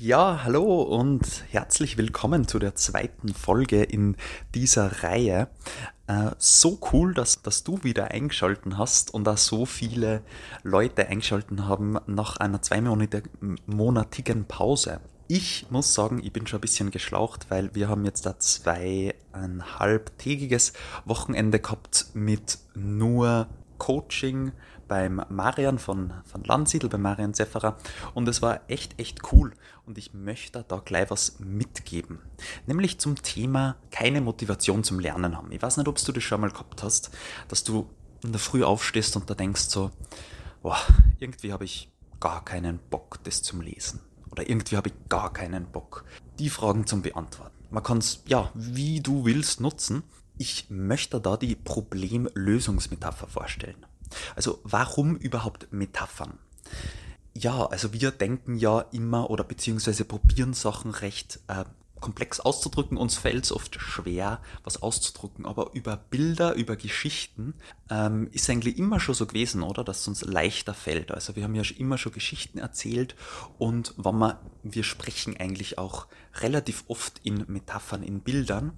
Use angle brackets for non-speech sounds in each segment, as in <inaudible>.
Ja, hallo und herzlich willkommen zu der zweiten Folge in dieser Reihe. Äh, so cool, dass, dass du wieder eingeschalten hast und da so viele Leute eingeschalten haben nach einer zweimonatigen Pause. Ich muss sagen, ich bin schon ein bisschen geschlaucht, weil wir haben jetzt da zweieinhalbtägiges Wochenende gehabt mit nur Coaching beim Marian von, von Landsiedel, bei Marian Zefferer. Und es war echt, echt cool. Und ich möchte da gleich was mitgeben. Nämlich zum Thema keine Motivation zum Lernen haben. Ich weiß nicht, ob du das schon mal gehabt hast, dass du in der Früh aufstehst und da denkst so, boah, irgendwie habe ich gar keinen Bock, das zum Lesen. Oder irgendwie habe ich gar keinen Bock, die Fragen zum Beantworten. Man kann es, ja, wie du willst, nutzen. Ich möchte da die Problemlösungsmetapher vorstellen. Also warum überhaupt Metaphern? Ja, also wir denken ja immer oder beziehungsweise probieren Sachen recht äh, komplex auszudrücken. Uns fällt es oft schwer, was auszudrücken. Aber über Bilder, über Geschichten ähm, ist eigentlich immer schon so gewesen, oder? Dass es uns leichter fällt. Also wir haben ja immer schon Geschichten erzählt und wenn man, wir sprechen eigentlich auch relativ oft in Metaphern, in Bildern.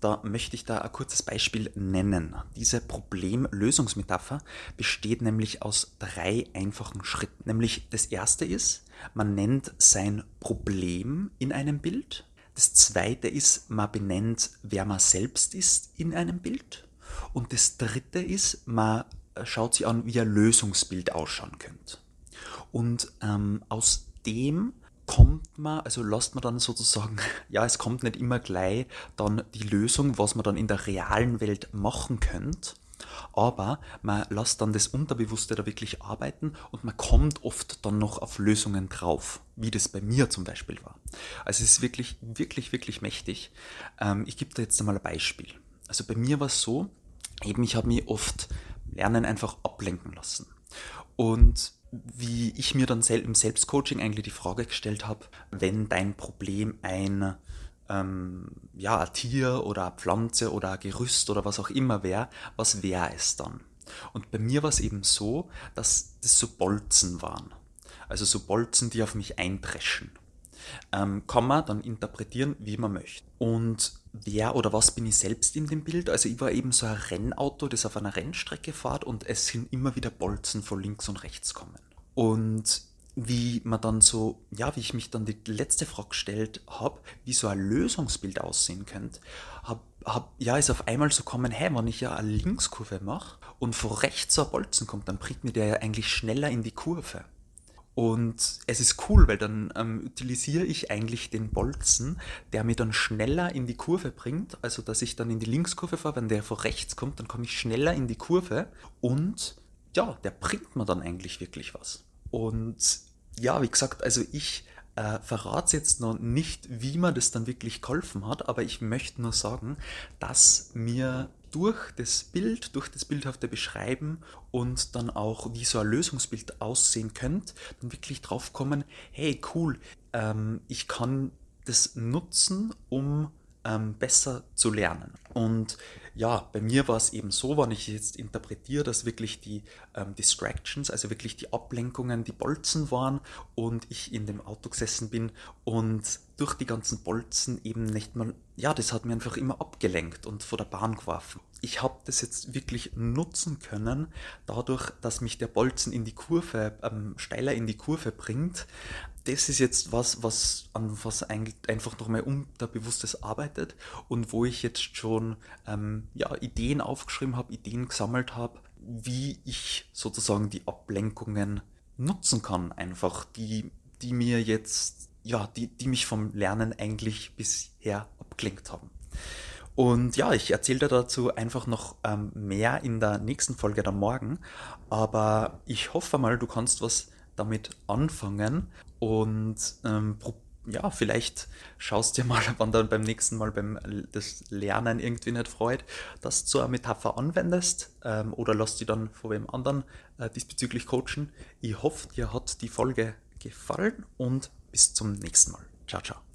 Da möchte ich da ein kurzes Beispiel nennen. Diese Problemlösungsmetapher besteht nämlich aus drei einfachen Schritten. Nämlich das erste ist, man nennt sein Problem in einem Bild. Das zweite ist, man benennt, wer man selbst ist in einem Bild. Und das dritte ist, man schaut sich an, wie ein Lösungsbild ausschauen könnte. Und ähm, aus dem kommt man, also lasst man dann sozusagen, <laughs> ja, es kommt nicht immer gleich dann die Lösung, was man dann in der realen Welt machen könnte, aber man lässt dann das Unterbewusste da wirklich arbeiten und man kommt oft dann noch auf Lösungen drauf, wie das bei mir zum Beispiel war. Also es ist wirklich, wirklich, wirklich mächtig. Ähm, ich gebe da jetzt einmal ein Beispiel. Also bei mir war es so, eben ich habe mich oft Lernen einfach ablenken lassen. Und wie ich mir dann im Selbstcoaching eigentlich die Frage gestellt habe, wenn dein Problem ein, ähm, ja, ein Tier oder eine Pflanze oder ein Gerüst oder was auch immer wäre, was wäre es dann? Und bei mir war es eben so, dass das so Bolzen waren. Also so Bolzen, die auf mich eindreschen. Ähm, kann man dann interpretieren, wie man möchte. Und wer oder was bin ich selbst in dem Bild? Also ich war eben so ein Rennauto, das auf einer Rennstrecke fährt und es sind immer wieder Bolzen von links und rechts kommen. Und wie man dann so, ja, wie ich mich dann die letzte Frage gestellt habe, wie so ein Lösungsbild aussehen könnte, hab, hab, ja, ist auf einmal so kommen, hey, wenn ich ja eine Linkskurve mache und von rechts ein Bolzen kommt, dann bringt mir der ja eigentlich schneller in die Kurve. Und es ist cool, weil dann ähm, utilisiere ich eigentlich den Bolzen, der mir dann schneller in die Kurve bringt. Also, dass ich dann in die Linkskurve fahre, wenn der von rechts kommt, dann komme ich schneller in die Kurve und ja, der bringt mir dann eigentlich wirklich was. Und ja, wie gesagt, also ich äh, verrate jetzt noch nicht, wie mir das dann wirklich geholfen hat, aber ich möchte nur sagen, dass mir durch das Bild, durch das bildhafte Beschreiben und dann auch, wie so ein Lösungsbild aussehen könnte, dann wirklich drauf kommen, hey cool, ähm, ich kann das nutzen, um ähm, besser zu lernen. Und ja, bei mir war es eben so, wenn ich jetzt interpretiere, dass wirklich die ähm, Distractions, also wirklich die Ablenkungen, die Bolzen waren und ich in dem Auto gesessen bin und durch die ganzen Bolzen eben nicht mal, ja, das hat mir einfach immer abgelenkt und vor der Bahn geworfen. Ich habe das jetzt wirklich nutzen können, dadurch, dass mich der Bolzen in die Kurve, ähm, steiler in die Kurve bringt, das ist jetzt was, was an was einfach noch mal unterbewusstes arbeitet und wo ich jetzt schon ähm, ja, Ideen aufgeschrieben habe, Ideen gesammelt habe, wie ich sozusagen die Ablenkungen nutzen kann, einfach die, die mir jetzt, ja, die, die mich vom Lernen eigentlich bisher abgelenkt haben. Und ja, ich erzähle dir dazu einfach noch ähm, mehr in der nächsten Folge dann morgen. Aber ich hoffe mal, du kannst was damit anfangen und ähm, ja, vielleicht schaust dir mal, <laughs> wann dann beim nächsten Mal beim das Lernen irgendwie nicht freut, du eine Metapher anwendest ähm, oder lass die dann von wem anderen äh, diesbezüglich coachen. Ich hoffe, dir hat die Folge gefallen und bis zum nächsten Mal. Ciao, ciao.